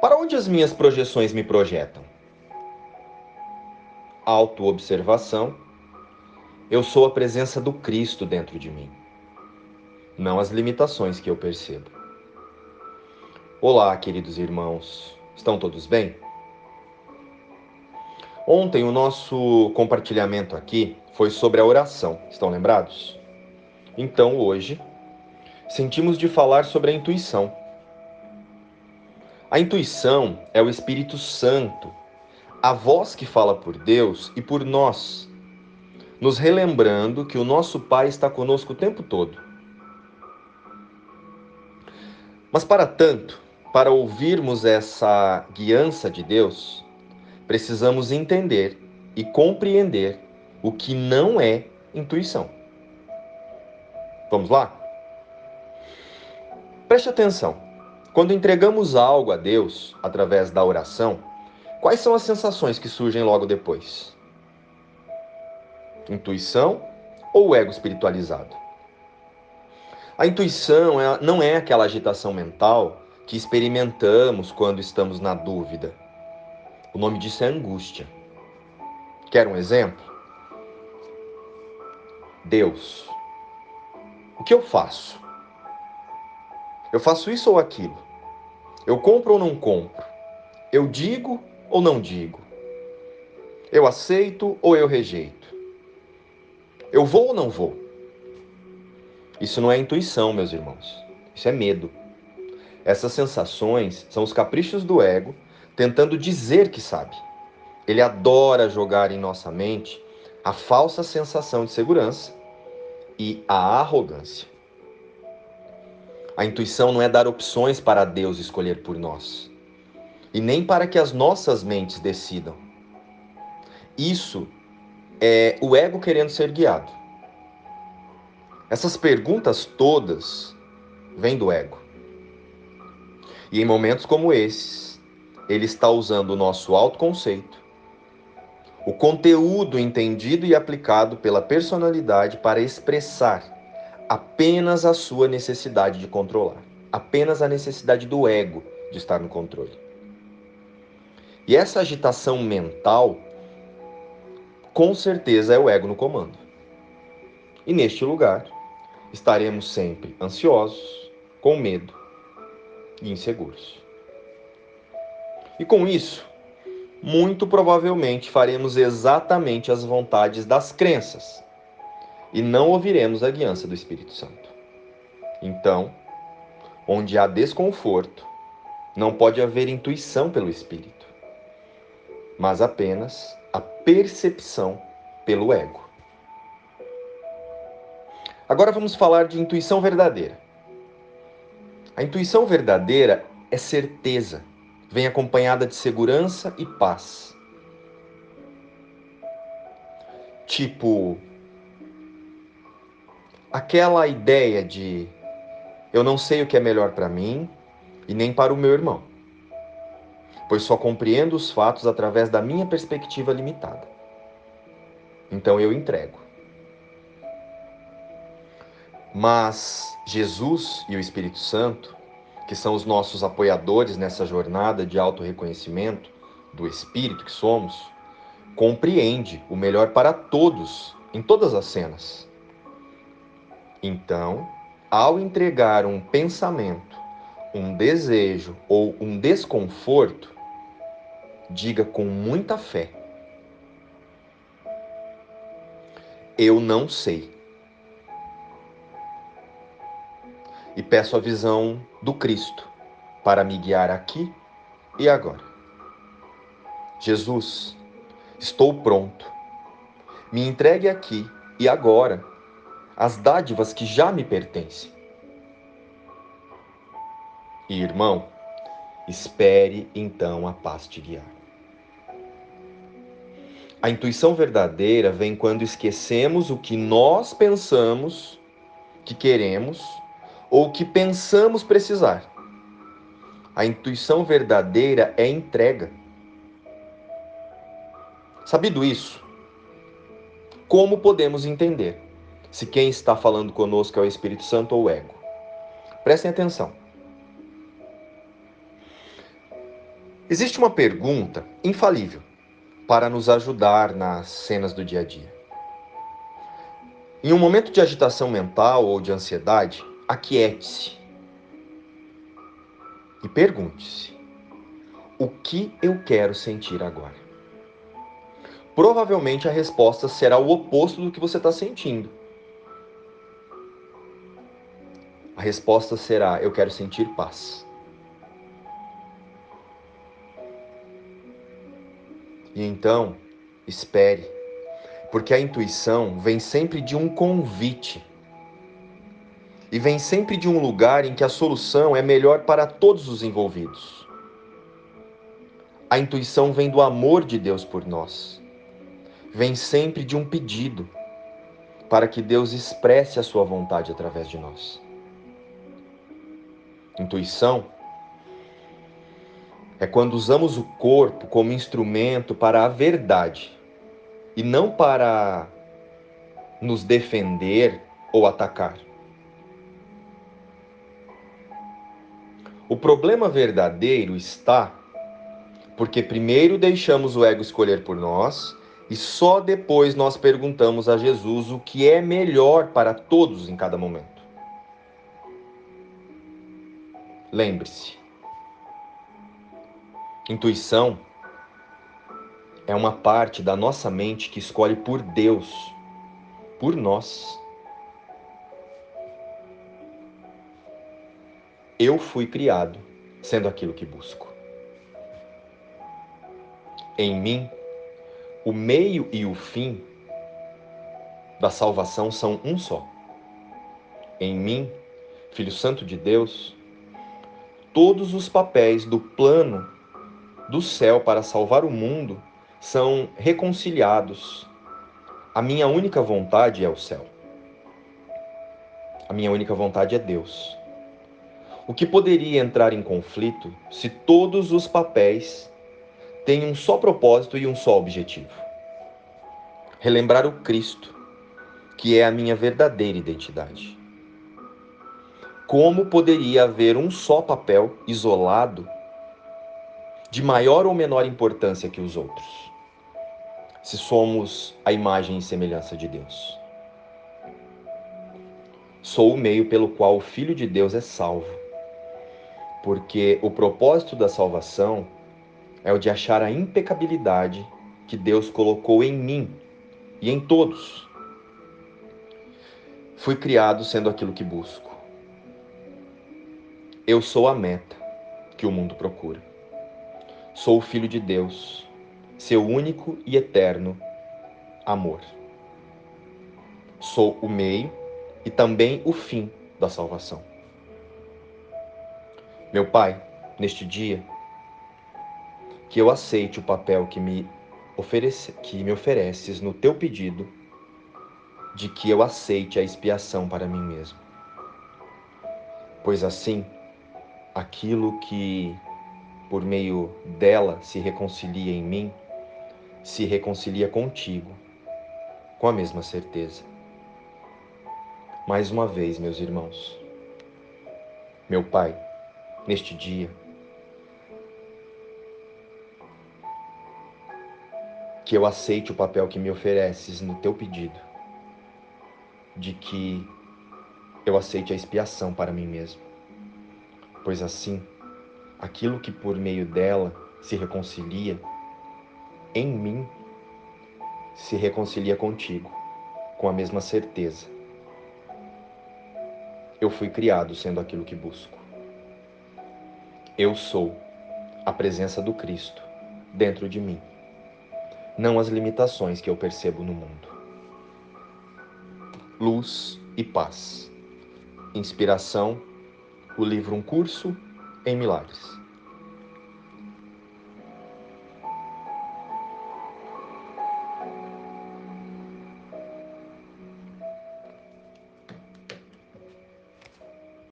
Para onde as minhas projeções me projetam? Autoobservação. Eu sou a presença do Cristo dentro de mim, não as limitações que eu percebo. Olá, queridos irmãos. Estão todos bem? Ontem o nosso compartilhamento aqui foi sobre a oração. Estão lembrados? Então, hoje, sentimos de falar sobre a intuição. A intuição é o Espírito Santo, a voz que fala por Deus e por nós, nos relembrando que o nosso Pai está conosco o tempo todo. Mas para tanto, para ouvirmos essa guiança de Deus, precisamos entender e compreender o que não é intuição. Vamos lá? Preste atenção. Quando entregamos algo a Deus através da oração, quais são as sensações que surgem logo depois? Intuição ou ego espiritualizado? A intuição é, não é aquela agitação mental que experimentamos quando estamos na dúvida. O nome disso é angústia. Quer um exemplo? Deus. O que eu faço? Eu faço isso ou aquilo? Eu compro ou não compro? Eu digo ou não digo? Eu aceito ou eu rejeito? Eu vou ou não vou? Isso não é intuição, meus irmãos. Isso é medo. Essas sensações são os caprichos do ego tentando dizer que sabe. Ele adora jogar em nossa mente a falsa sensação de segurança e a arrogância. A intuição não é dar opções para Deus escolher por nós, e nem para que as nossas mentes decidam. Isso é o ego querendo ser guiado. Essas perguntas todas vêm do ego. E em momentos como esses, ele está usando o nosso autoconceito, o conteúdo entendido e aplicado pela personalidade para expressar apenas a sua necessidade de controlar, apenas a necessidade do ego de estar no controle. E essa agitação mental, com certeza, é o ego no comando. E neste lugar, estaremos sempre ansiosos, com medo e inseguros. E com isso, muito provavelmente faremos exatamente as vontades das crenças e não ouviremos a guiança do Espírito Santo. Então, onde há desconforto, não pode haver intuição pelo Espírito, mas apenas a percepção pelo ego. Agora vamos falar de intuição verdadeira. A intuição verdadeira é certeza, vem acompanhada de segurança e paz. Tipo, aquela ideia de eu não sei o que é melhor para mim e nem para o meu irmão, pois só compreendo os fatos através da minha perspectiva limitada. Então eu entrego. Mas Jesus e o Espírito Santo, que são os nossos apoiadores nessa jornada de auto-reconhecimento do espírito que somos, compreende o melhor para todos em todas as cenas então, ao entregar um pensamento, um desejo ou um desconforto, diga com muita fé: Eu não sei. E peço a visão do Cristo para me guiar aqui e agora. Jesus, estou pronto. Me entregue aqui e agora as dádivas que já me pertencem. E, irmão, espere então a paz te guiar. A intuição verdadeira vem quando esquecemos o que nós pensamos que queremos ou que pensamos precisar. A intuição verdadeira é entrega. Sabido isso, como podemos entender? Se quem está falando conosco é o Espírito Santo ou o ego. Prestem atenção. Existe uma pergunta infalível para nos ajudar nas cenas do dia a dia. Em um momento de agitação mental ou de ansiedade, aquiete-se e pergunte-se: o que eu quero sentir agora? Provavelmente a resposta será o oposto do que você está sentindo. A resposta será: eu quero sentir paz. E então, espere, porque a intuição vem sempre de um convite. E vem sempre de um lugar em que a solução é melhor para todos os envolvidos. A intuição vem do amor de Deus por nós. Vem sempre de um pedido para que Deus expresse a sua vontade através de nós. Intuição é quando usamos o corpo como instrumento para a verdade e não para nos defender ou atacar. O problema verdadeiro está porque primeiro deixamos o ego escolher por nós e só depois nós perguntamos a Jesus o que é melhor para todos em cada momento. Lembre-se, Intuição é uma parte da nossa mente que escolhe por Deus, por nós. Eu fui criado sendo aquilo que busco. Em mim, o meio e o fim da salvação são um só. Em mim, Filho Santo de Deus, todos os papéis do plano do céu para salvar o mundo são reconciliados. A minha única vontade é o céu. A minha única vontade é Deus. O que poderia entrar em conflito se todos os papéis têm um só propósito e um só objetivo? Relembrar o Cristo, que é a minha verdadeira identidade. Como poderia haver um só papel isolado de maior ou menor importância que os outros, se somos a imagem e semelhança de Deus. Sou o meio pelo qual o Filho de Deus é salvo, porque o propósito da salvação é o de achar a impecabilidade que Deus colocou em mim e em todos. Fui criado sendo aquilo que busco. Eu sou a meta que o mundo procura. Sou o Filho de Deus, seu único e eterno amor. Sou o meio e também o fim da salvação. Meu Pai, neste dia, que eu aceite o papel que me, oferece, que me ofereces no teu pedido de que eu aceite a expiação para mim mesmo. Pois assim, aquilo que por meio dela se reconcilia em mim, se reconcilia contigo, com a mesma certeza. Mais uma vez, meus irmãos, meu Pai, neste dia, que eu aceite o papel que me ofereces no teu pedido, de que eu aceite a expiação para mim mesmo, pois assim aquilo que por meio dela se reconcilia, em mim se reconcilia contigo, com a mesma certeza. Eu fui criado sendo aquilo que busco. Eu sou a presença do Cristo dentro de mim, não as limitações que eu percebo no mundo. Luz e paz. Inspiração, o livro Um Curso em milagres.